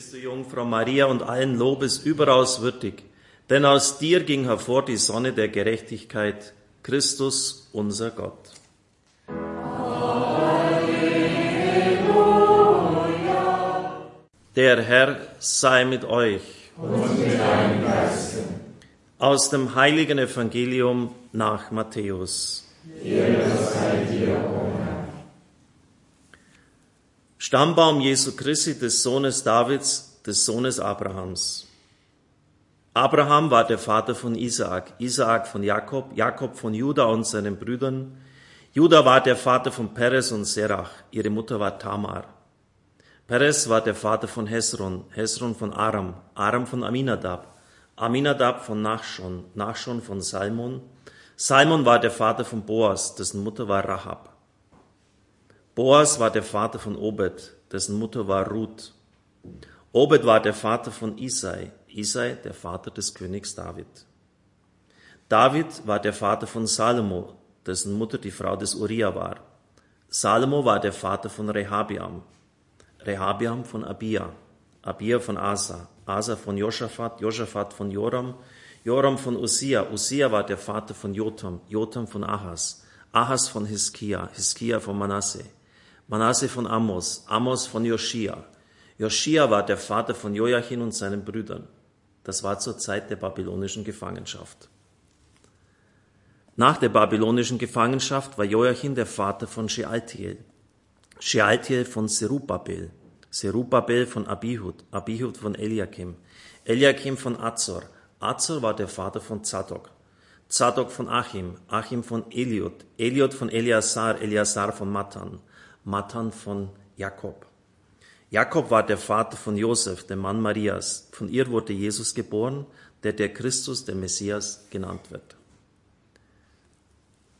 bist du Jungfrau Maria und allen Lobes überaus würdig, denn aus dir ging hervor die Sonne der Gerechtigkeit, Christus unser Gott. Der Herr sei mit euch. Und mit deinem Geiste. Aus dem heiligen Evangelium nach Matthäus. Ehre sei dir. Stammbaum Jesu Christi, des Sohnes Davids, des Sohnes Abrahams. Abraham war der Vater von Isaak, Isaak von Jakob, Jakob von Judah und seinen Brüdern. Judah war der Vater von Perez und Serach, ihre Mutter war Tamar. Perez war der Vater von Hesron, Hesron von Aram, Aram von Aminadab, Aminadab von Nachschon, Nachschon von Salmon. Salmon war der Vater von Boas, dessen Mutter war Rahab. Boas war der Vater von Obed, dessen Mutter war Ruth. Obed war der Vater von Isai, Isai der Vater des Königs David. David war der Vater von Salomo, dessen Mutter die Frau des Uriah war. Salomo war der Vater von Rehabiam, Rehabiam von Abia, Abia von Asa, Asa von Josaphat, Josaphat von Joram, Joram von Usia, Usia war der Vater von Jotam, Jotam von Ahas, Ahas von Hiskia, Hiskia von Manasse, Manasse von Amos, Amos von Joschia. Joschia war der Vater von Joachim und seinen Brüdern. Das war zur Zeit der babylonischen Gefangenschaft. Nach der babylonischen Gefangenschaft war Joachim der Vater von Shealtiel, Shealtiel von Serubabel, Serubabel von Abihud, Abihud von Eliakim, Eliakim von Azor, Azor war der Vater von Zadok, Zadok von Achim, Achim von Eliud, Eliud von Eleazar, Eleazar von Matan, Matan von Jakob. Jakob war der Vater von Josef, dem Mann Marias. Von ihr wurde Jesus geboren, der der Christus, der Messias genannt wird.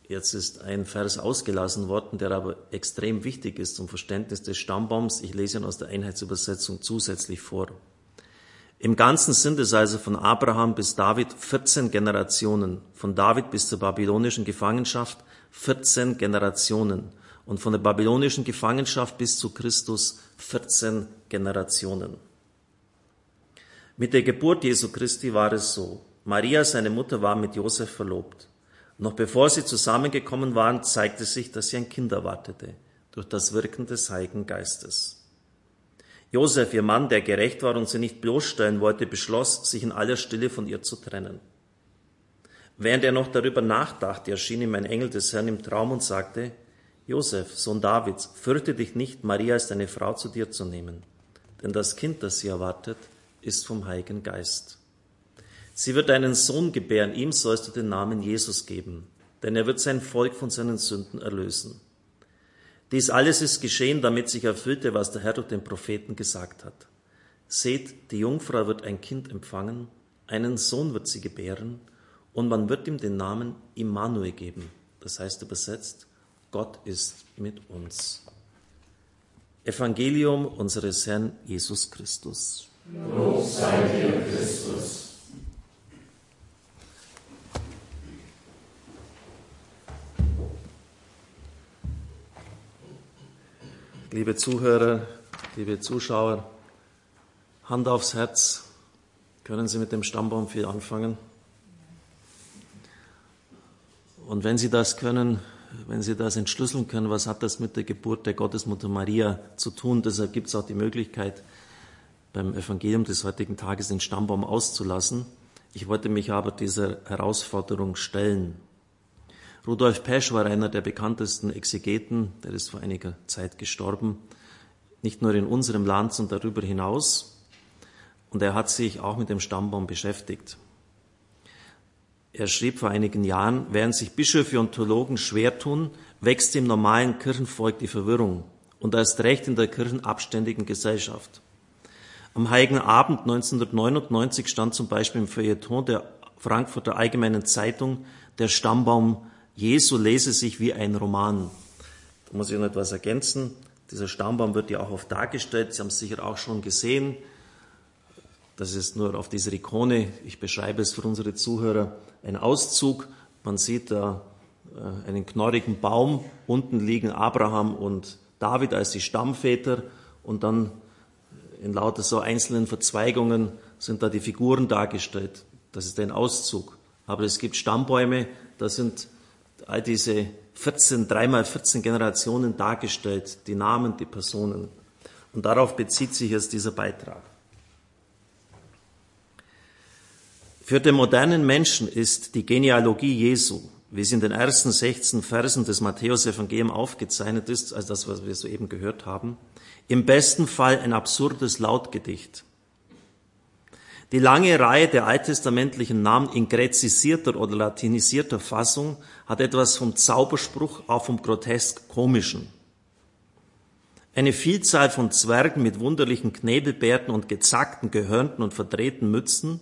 Jetzt ist ein Vers ausgelassen worden, der aber extrem wichtig ist zum Verständnis des Stammbaums. Ich lese ihn aus der Einheitsübersetzung zusätzlich vor. Im Ganzen sind es also von Abraham bis David 14 Generationen, von David bis zur babylonischen Gefangenschaft 14 Generationen und von der babylonischen Gefangenschaft bis zu Christus 14 Generationen. Mit der Geburt Jesu Christi war es so. Maria, seine Mutter, war mit Josef verlobt. Noch bevor sie zusammengekommen waren, zeigte sich, dass sie ein Kind erwartete, durch das Wirken des Heiligen Geistes. Josef, ihr Mann, der gerecht war und sie nicht bloßstellen wollte, beschloss, sich in aller Stille von ihr zu trennen. Während er noch darüber nachdachte, erschien ihm ein Engel des Herrn im Traum und sagte, Josef, Sohn Davids, fürchte dich nicht, Maria als deine Frau zu dir zu nehmen, denn das Kind, das sie erwartet, ist vom Heiligen Geist. Sie wird einen Sohn gebären, ihm sollst du den Namen Jesus geben, denn er wird sein Volk von seinen Sünden erlösen. Dies alles ist geschehen, damit sich erfüllte, was der Herr durch den Propheten gesagt hat. Seht, die Jungfrau wird ein Kind empfangen, einen Sohn wird sie gebären, und man wird ihm den Namen Immanuel geben. Das heißt übersetzt, Gott ist mit uns. Evangelium unseres Herrn Jesus Christus. Lob sei dir, Christus. Liebe Zuhörer, liebe Zuschauer, Hand aufs Herz, können Sie mit dem Stammbaum viel anfangen? Und wenn Sie das können, wenn Sie das entschlüsseln können, was hat das mit der Geburt der Gottesmutter Maria zu tun? Deshalb gibt es auch die Möglichkeit, beim Evangelium des heutigen Tages den Stammbaum auszulassen. Ich wollte mich aber dieser Herausforderung stellen. Rudolf Pesch war einer der bekanntesten Exegeten, der ist vor einiger Zeit gestorben, nicht nur in unserem Land, sondern darüber hinaus. Und er hat sich auch mit dem Stammbaum beschäftigt. Er schrieb vor einigen Jahren, während sich Bischöfe und Theologen schwer tun, wächst im normalen Kirchenvolk die Verwirrung und erst recht in der kirchenabständigen Gesellschaft. Am Heiligen Abend 1999 stand zum Beispiel im Feuilleton der Frankfurter Allgemeinen Zeitung der Stammbaum Jesu lese sich wie ein Roman. Da muss ich noch etwas ergänzen. Dieser Stammbaum wird ja auch oft dargestellt. Sie haben es sicher auch schon gesehen. Das ist nur auf dieser Ikone. Ich beschreibe es für unsere Zuhörer. Ein Auszug. Man sieht da äh, einen knorrigen Baum. Unten liegen Abraham und David als die Stammväter. Und dann in lauter so einzelnen Verzweigungen sind da die Figuren dargestellt. Das ist ein Auszug. Aber es gibt Stammbäume, da sind all diese 14, dreimal 14 Generationen dargestellt, die Namen, die Personen. Und darauf bezieht sich jetzt dieser Beitrag. Für den modernen Menschen ist die Genealogie Jesu, wie sie in den ersten 16 Versen des Matthäus-Evangeliums aufgezeichnet ist, also das, was wir soeben gehört haben, im besten Fall ein absurdes Lautgedicht. Die lange Reihe der alttestamentlichen Namen in gräzisierter oder latinisierter Fassung hat etwas vom Zauberspruch, auch vom grotesk komischen. Eine Vielzahl von Zwergen mit wunderlichen Knebelbärten und gezackten, gehörnten und verdrehten Mützen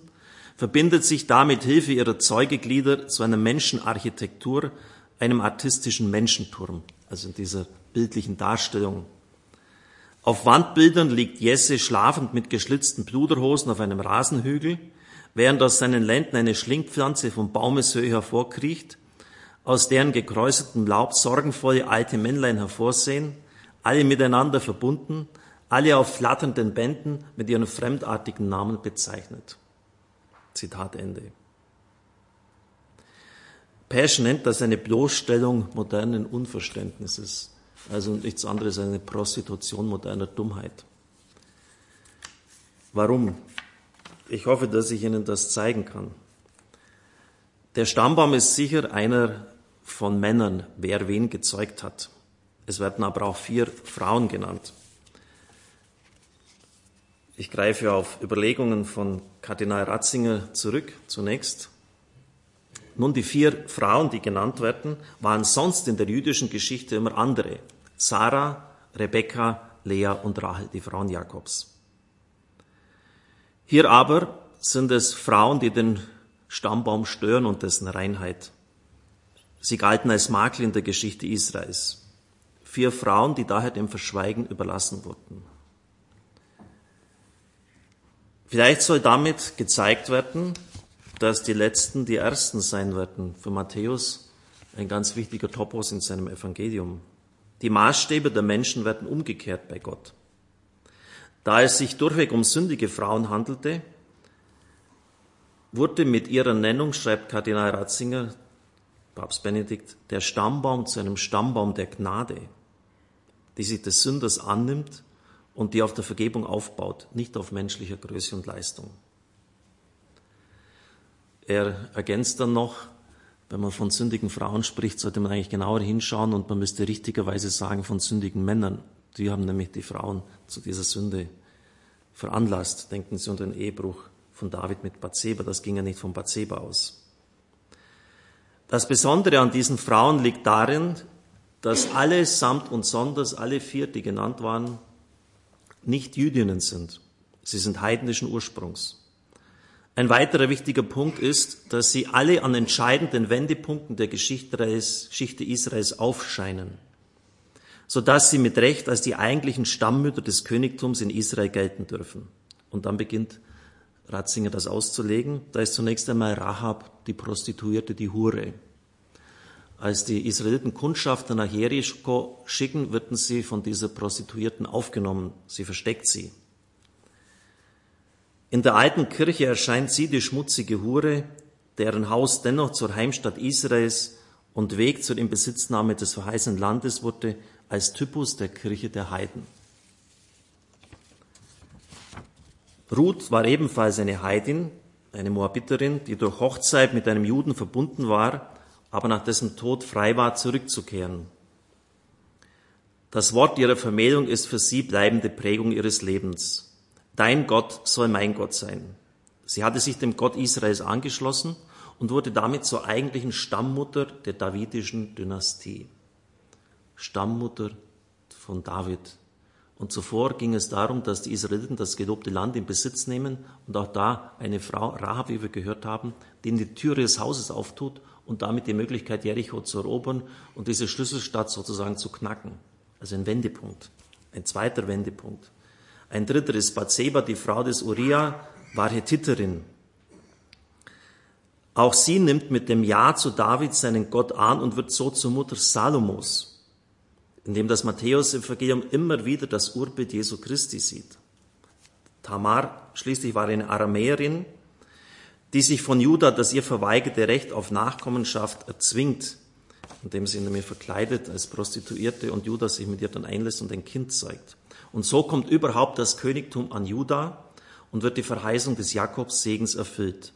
verbindet sich da mit Hilfe ihrer Zeugeglieder zu einer Menschenarchitektur, einem artistischen Menschenturm, also in dieser bildlichen Darstellung auf Wandbildern liegt Jesse schlafend mit geschlitzten Pluderhosen auf einem Rasenhügel, während aus seinen Lenden eine Schlingpflanze vom Baumeshöhe hervorkriecht, aus deren gekräuseltem Laub sorgenvolle alte Männlein hervorsehen, alle miteinander verbunden, alle auf flatternden Bänden mit ihren fremdartigen Namen bezeichnet. Zitat Ende. Pesch nennt das eine Bloßstellung modernen Unverständnisses. Also nichts anderes als eine Prostitution moderner Dummheit. Warum? Ich hoffe, dass ich Ihnen das zeigen kann. Der Stammbaum ist sicher einer von Männern, wer wen gezeugt hat. Es werden aber auch vier Frauen genannt. Ich greife auf Überlegungen von Kardinal Ratzinger zurück zunächst. Nun, die vier Frauen, die genannt werden, waren sonst in der jüdischen Geschichte immer andere. Sarah, Rebekka, Lea und Rahel, die Frauen Jakobs. Hier aber sind es Frauen, die den Stammbaum stören und dessen Reinheit. Sie galten als Makel in der Geschichte Israels. Vier Frauen, die daher dem Verschweigen überlassen wurden. Vielleicht soll damit gezeigt werden, dass die Letzten die Ersten sein werden. Für Matthäus ein ganz wichtiger Topos in seinem Evangelium. Die Maßstäbe der Menschen werden umgekehrt bei Gott. Da es sich durchweg um sündige Frauen handelte, wurde mit ihrer Nennung, schreibt Kardinal Ratzinger, Papst Benedikt, der Stammbaum zu einem Stammbaum der Gnade, die sich des Sünders annimmt und die auf der Vergebung aufbaut, nicht auf menschlicher Größe und Leistung. Er ergänzt dann noch, wenn man von sündigen Frauen spricht, sollte man eigentlich genauer hinschauen und man müsste richtigerweise sagen von sündigen Männern. Die haben nämlich die Frauen zu dieser Sünde veranlasst. Denken Sie an den Ehebruch von David mit Bathseba. Das ging ja nicht von Bathseba aus. Das Besondere an diesen Frauen liegt darin, dass alle samt und sonders, alle vier, die genannt waren, nicht Jüdinnen sind. Sie sind heidnischen Ursprungs. Ein weiterer wichtiger Punkt ist, dass sie alle an entscheidenden Wendepunkten der Geschichte Israels aufscheinen, sodass sie mit Recht als die eigentlichen Stammmütter des Königtums in Israel gelten dürfen. Und dann beginnt Ratzinger das auszulegen. Da ist zunächst einmal Rahab, die Prostituierte, die Hure. Als die Israeliten Kundschafter nach Jericho schicken, werden sie von dieser Prostituierten aufgenommen. Sie versteckt sie. In der alten Kirche erscheint sie, die schmutzige Hure, deren Haus dennoch zur Heimstatt Israels und Weg zur Inbesitznahme des verheißenen Landes wurde, als Typus der Kirche der Heiden. Ruth war ebenfalls eine Heidin, eine Moabiterin, die durch Hochzeit mit einem Juden verbunden war, aber nach dessen Tod frei war, zurückzukehren. Das Wort ihrer Vermählung ist für sie bleibende Prägung ihres Lebens. Dein Gott soll mein Gott sein. Sie hatte sich dem Gott Israels angeschlossen und wurde damit zur eigentlichen Stammmutter der davidischen Dynastie. Stammmutter von David. Und zuvor ging es darum, dass die Israeliten das gelobte Land in Besitz nehmen und auch da eine Frau, Rahab, wie wir gehört haben, die die Türe des Hauses auftut und damit die Möglichkeit, Jericho zu erobern und diese Schlüsselstadt sozusagen zu knacken. Also ein Wendepunkt, ein zweiter Wendepunkt. Ein dritter ist Bathseba, die Frau des Uriah, war Hethiterin. Auch sie nimmt mit dem Ja zu David seinen Gott an und wird so zur Mutter Salomos, in dem das Matthäus-Evangelium immer wieder das Urbild Jesu Christi sieht. Tamar schließlich war eine Aramäerin, die sich von Judah das ihr verweigerte Recht auf Nachkommenschaft erzwingt, indem sie ihn nämlich verkleidet als Prostituierte und Judah sich mit ihr dann einlässt und ein Kind zeugt. Und so kommt überhaupt das Königtum an Judah und wird die Verheißung des Jakobs Segens erfüllt.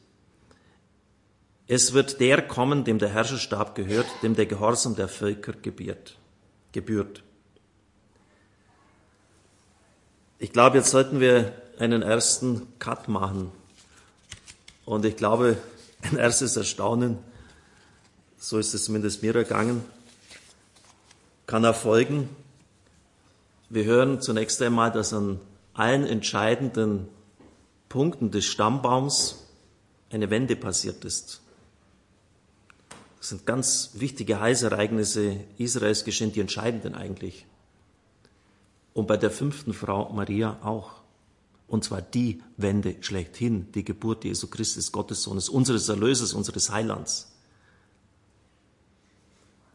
Es wird der kommen, dem der Herrscherstab gehört, dem der Gehorsam der Völker gebiert, gebührt. Ich glaube, jetzt sollten wir einen ersten Cut machen. Und ich glaube, ein erstes Erstaunen, so ist es zumindest mir ergangen, kann erfolgen. Wir hören zunächst einmal, dass an allen entscheidenden Punkten des Stammbaums eine Wende passiert ist. Das sind ganz wichtige Heißereignisse Israels geschehen, die entscheidenden eigentlich. Und bei der fünften Frau Maria auch. Und zwar die Wende schlechthin, die Geburt Jesu Christus, Gottes Sohnes, unseres Erlösers, unseres Heilands.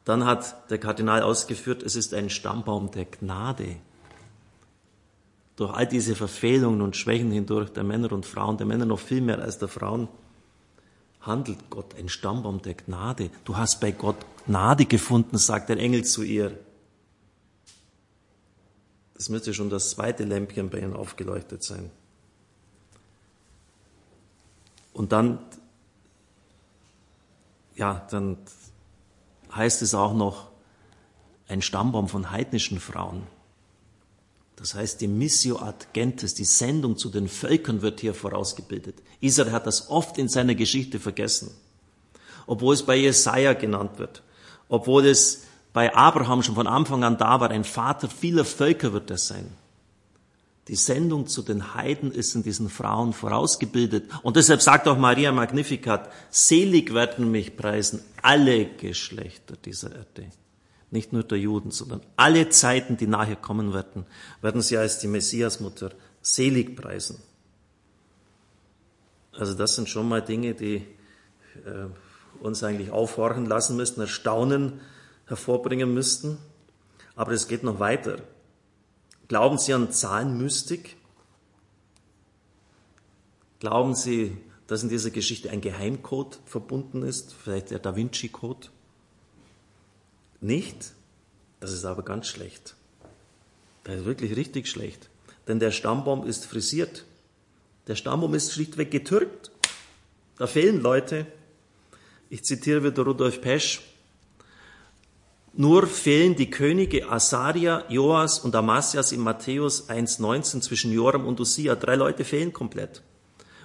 Dann hat der Kardinal ausgeführt, es ist ein Stammbaum der Gnade. Durch all diese Verfehlungen und Schwächen hindurch der Männer und Frauen, der Männer noch viel mehr als der Frauen, handelt Gott ein Stammbaum der Gnade. Du hast bei Gott Gnade gefunden, sagt der Engel zu ihr. Das müsste schon das zweite Lämpchen bei ihnen aufgeleuchtet sein. Und dann, ja, dann heißt es auch noch ein Stammbaum von heidnischen Frauen. Das heißt, die Missio ad Gentes, die Sendung zu den Völkern wird hier vorausgebildet. Israel hat das oft in seiner Geschichte vergessen. Obwohl es bei Jesaja genannt wird. Obwohl es bei Abraham schon von Anfang an da war, ein Vater vieler Völker wird er sein. Die Sendung zu den Heiden ist in diesen Frauen vorausgebildet. Und deshalb sagt auch Maria Magnificat, selig werden mich preisen alle Geschlechter dieser Erde nicht nur der Juden, sondern alle Zeiten, die nachher kommen werden, werden sie als die Messiasmutter selig preisen. Also das sind schon mal Dinge, die äh, uns eigentlich aufhorchen lassen müssten, Erstaunen hervorbringen müssten. Aber es geht noch weiter. Glauben Sie an Zahlenmystik? Glauben Sie, dass in dieser Geschichte ein Geheimcode verbunden ist, vielleicht der Da Vinci-Code? Nicht, das ist aber ganz schlecht. Das ist wirklich richtig schlecht. Denn der Stammbaum ist frisiert. Der Stammbaum ist schlichtweg getürkt. Da fehlen Leute. Ich zitiere wieder Rudolf Pesch. Nur fehlen die Könige Asaria, Joas und Amasias in Matthäus 1,19 zwischen Joram und Usia. Drei Leute fehlen komplett.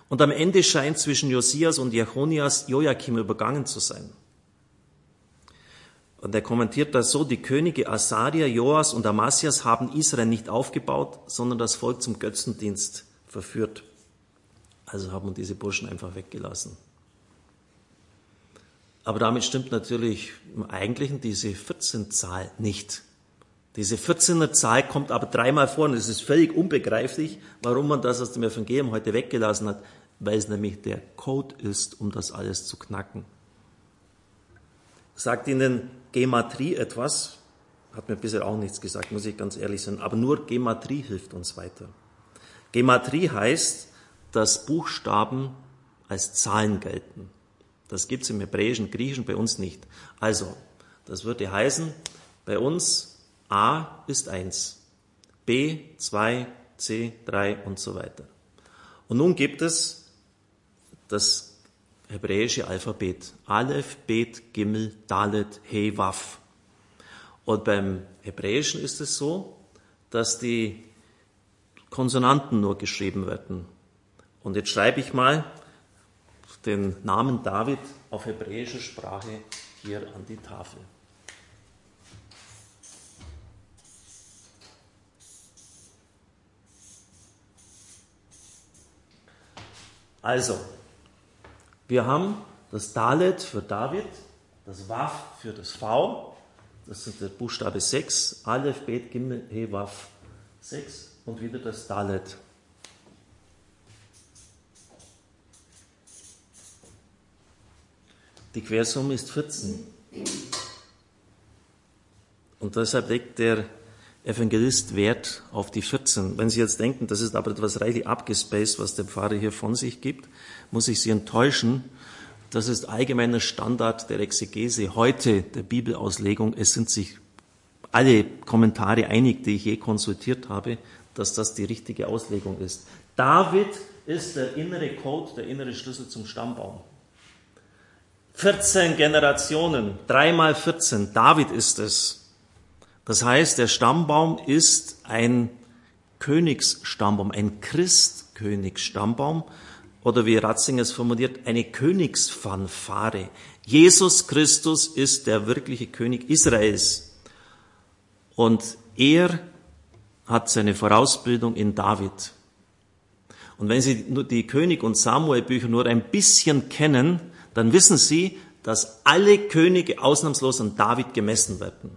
Und am Ende scheint zwischen Josias und Jechonias Joachim übergangen zu sein. Und er kommentiert das so, die Könige Asaria, Joas und Amasias haben Israel nicht aufgebaut, sondern das Volk zum Götzendienst verführt. Also haben diese Burschen einfach weggelassen. Aber damit stimmt natürlich im Eigentlichen diese 14-Zahl nicht. Diese 14er Zahl kommt aber dreimal vor und es ist völlig unbegreiflich, warum man das aus dem Evangelium heute weggelassen hat, weil es nämlich der Code ist, um das alles zu knacken. Sagt Ihnen Gematrie etwas? Hat mir bisher auch nichts gesagt, muss ich ganz ehrlich sein. Aber nur Gematrie hilft uns weiter. Gematrie heißt, dass Buchstaben als Zahlen gelten. Das gibt es im Hebräischen, Griechischen bei uns nicht. Also, das würde heißen, bei uns A ist 1, B 2, C 3 und so weiter. Und nun gibt es das hebräische Alphabet. Aleph, Bet, Gimel, Dalet, He, Waf. Und beim Hebräischen ist es so, dass die Konsonanten nur geschrieben werden. Und jetzt schreibe ich mal den Namen David auf hebräischer Sprache hier an die Tafel. Also, wir haben das Dalet für David, das Waf für das V, das sind der Buchstabe 6, Aleph, Bet, Gimel, He, Waf 6 und wieder das Dalet. Die Quersumme ist 14. Und deshalb legt der Evangelist Wert auf die 14. Wenn Sie jetzt denken, das ist aber etwas reichlich abgespaced, was der Pfarrer hier von sich gibt, muss ich Sie enttäuschen. Das ist allgemeiner Standard der Exegese heute, der Bibelauslegung. Es sind sich alle Kommentare einig, die ich je konsultiert habe, dass das die richtige Auslegung ist. David ist der innere Code, der innere Schlüssel zum Stammbaum. 14 Generationen, dreimal 14, David ist es. Das heißt, der Stammbaum ist ein Königsstammbaum, ein Christkönigsstammbaum oder wie Ratzinger es formuliert, eine Königsfanfare. Jesus Christus ist der wirkliche König Israels. Und er hat seine Vorausbildung in David. Und wenn Sie die König- und Samuel-Bücher nur ein bisschen kennen, dann wissen Sie, dass alle Könige ausnahmslos an David gemessen werden.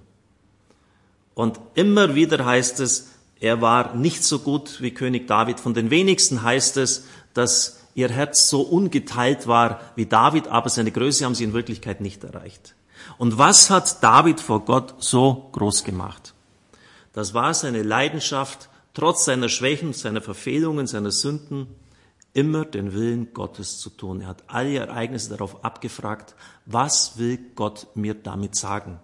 Und immer wieder heißt es, er war nicht so gut wie König David. Von den wenigsten heißt es, dass ihr Herz so ungeteilt war wie David, aber seine Größe haben sie in Wirklichkeit nicht erreicht. Und was hat David vor Gott so groß gemacht? Das war seine Leidenschaft, trotz seiner Schwächen, seiner Verfehlungen, seiner Sünden, immer den Willen Gottes zu tun. Er hat alle Ereignisse darauf abgefragt, was will Gott mir damit sagen?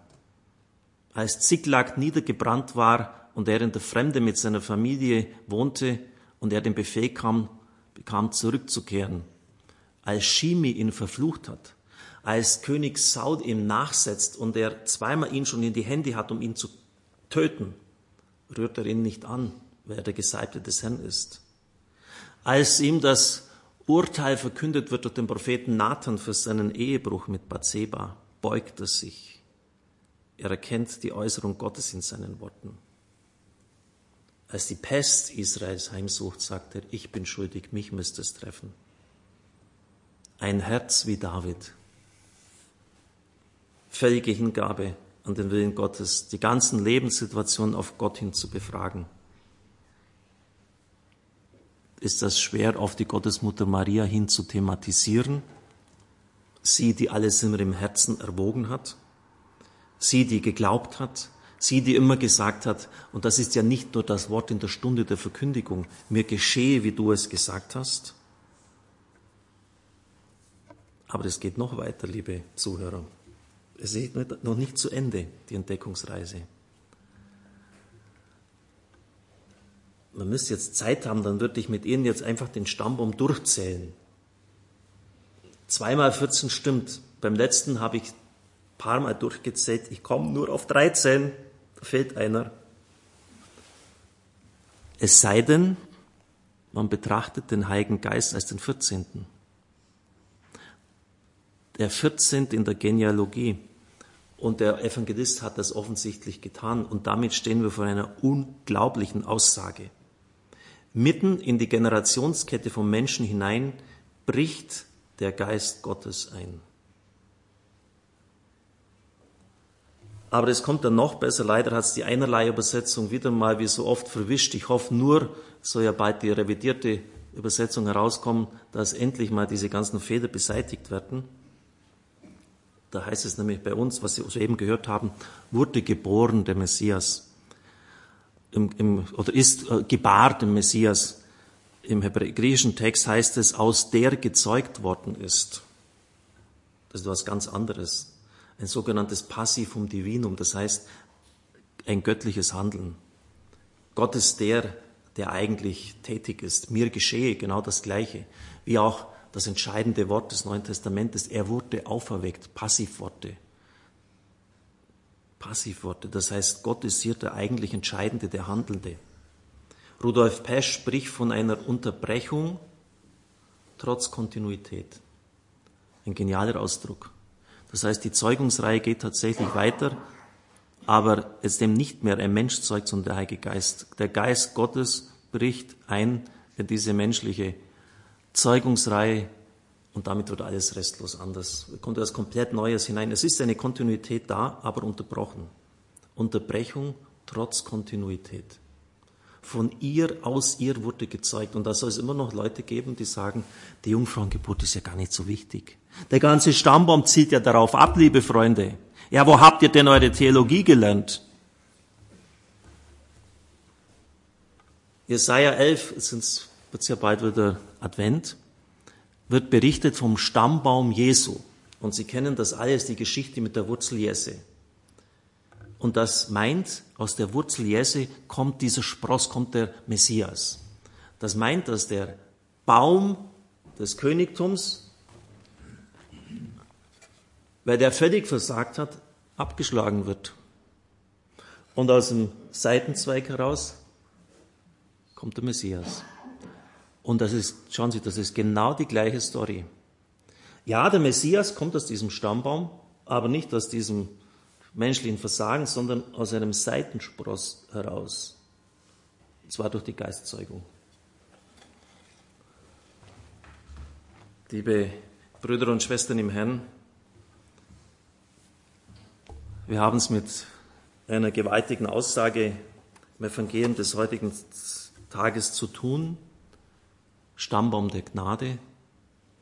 Als Ziklag niedergebrannt war und er in der Fremde mit seiner Familie wohnte und er den Befehl kam, bekam, zurückzukehren, als Shimi ihn verflucht hat, als König Saul ihm nachsetzt und er zweimal ihn schon in die Hände hat, um ihn zu töten, rührt er ihn nicht an, weil er der Gesalbte des Herrn ist. Als ihm das Urteil verkündet wird durch den Propheten Nathan für seinen Ehebruch mit Bathseba, beugt er sich. Er erkennt die Äußerung Gottes in seinen Worten. Als die Pest Israels heimsucht, sagt er, ich bin schuldig, mich müsste es treffen. Ein Herz wie David. Völlige Hingabe an den Willen Gottes, die ganzen Lebenssituationen auf Gott hin zu befragen ist das schwer, auf die Gottesmutter Maria hin zu thematisieren. Sie, die alles immer im Herzen erwogen hat. Sie, die geglaubt hat. Sie, die immer gesagt hat, und das ist ja nicht nur das Wort in der Stunde der Verkündigung, mir geschehe, wie du es gesagt hast. Aber es geht noch weiter, liebe Zuhörer. Es ist noch nicht zu Ende, die Entdeckungsreise. Man müsste jetzt Zeit haben, dann würde ich mit Ihnen jetzt einfach den Stammbaum durchzählen. Zweimal 14 stimmt. Beim letzten habe ich ein paar Mal durchgezählt. Ich komme nur auf 13. Da fehlt einer. Es sei denn, man betrachtet den Heiligen Geist als den 14. Der 14. in der Genealogie. Und der Evangelist hat das offensichtlich getan. Und damit stehen wir vor einer unglaublichen Aussage. Mitten in die Generationskette von Menschen hinein bricht der Geist Gottes ein. Aber es kommt dann noch besser. Leider hat es die einerlei Übersetzung wieder mal wie so oft verwischt. Ich hoffe nur, soll ja bald die revidierte Übersetzung herauskommen, dass endlich mal diese ganzen Fehler beseitigt werden. Da heißt es nämlich bei uns, was Sie soeben gehört haben, wurde geboren der Messias im, im, oder ist äh, gebahrt im Messias. Im hebräischen Text heißt es, aus der gezeugt worden ist. Das ist was ganz anderes. Ein sogenanntes Passivum Divinum, das heißt ein göttliches Handeln. Gott ist der, der eigentlich tätig ist. Mir geschehe genau das Gleiche. Wie auch das entscheidende Wort des Neuen Testamentes. Er wurde auferweckt. Passivworte. Passivworte. Das heißt, Gott ist hier der eigentlich Entscheidende, der Handelnde. Rudolf Pesch spricht von einer Unterbrechung trotz Kontinuität. Ein genialer Ausdruck. Das heißt, die Zeugungsreihe geht tatsächlich weiter, aber es ist eben nicht mehr ein Mensch zeugt, sondern der Heilige Geist. Der Geist Gottes bricht ein in diese menschliche Zeugungsreihe und damit wird alles restlos anders. Kommt etwas komplett Neues hinein. Es ist eine Kontinuität da, aber unterbrochen. Unterbrechung trotz Kontinuität. Von ihr, aus ihr wurde gezeugt. Und da soll es immer noch Leute geben, die sagen, die Jungfrauengeburt ist ja gar nicht so wichtig. Der ganze Stammbaum zielt ja darauf ab, liebe Freunde. Ja, wo habt ihr denn eure Theologie gelernt? Jesaja 11, es wird ja bald wieder Advent, wird berichtet vom Stammbaum Jesu. Und Sie kennen das alles, die Geschichte mit der Wurzel Jesse. Und das meint, aus der Wurzel Jesse kommt dieser Spross, kommt der Messias. Das meint, dass der Baum des Königtums, weil der völlig versagt hat, abgeschlagen wird. Und aus dem Seitenzweig heraus kommt der Messias. Und das ist, schauen Sie, das ist genau die gleiche Story. Ja, der Messias kommt aus diesem Stammbaum, aber nicht aus diesem menschlichen Versagen, sondern aus einem Seitenspross heraus. Und zwar durch die Geistzeugung. Liebe Brüder und Schwestern im Herrn, wir haben es mit einer gewaltigen Aussage im Evangelium des heutigen Tages zu tun. Stammbaum der Gnade,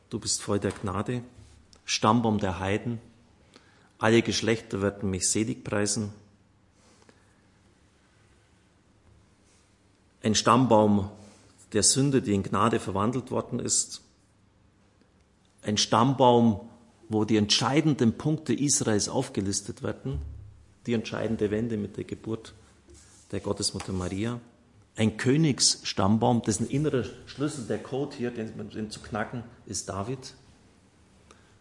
du bist voll der Gnade, Stammbaum der Heiden, alle Geschlechter werden mich selig preisen. Ein Stammbaum der Sünde, die in Gnade verwandelt worden ist. Ein Stammbaum, wo die entscheidenden Punkte Israels aufgelistet werden. Die entscheidende Wende mit der Geburt der Gottesmutter Maria. Ein Königsstammbaum, dessen innerer Schlüssel, der Code hier, den, den zu knacken, ist David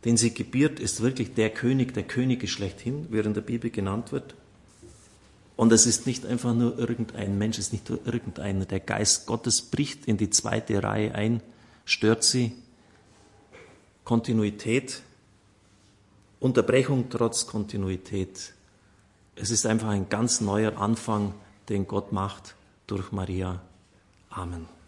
den sie gebiert, ist wirklich der König der Könige schlechthin, wie er in der Bibel genannt wird. Und es ist nicht einfach nur irgendein Mensch, es ist nicht nur irgendeiner. Der Geist Gottes bricht in die zweite Reihe ein, stört sie. Kontinuität, Unterbrechung trotz Kontinuität. Es ist einfach ein ganz neuer Anfang, den Gott macht durch Maria. Amen.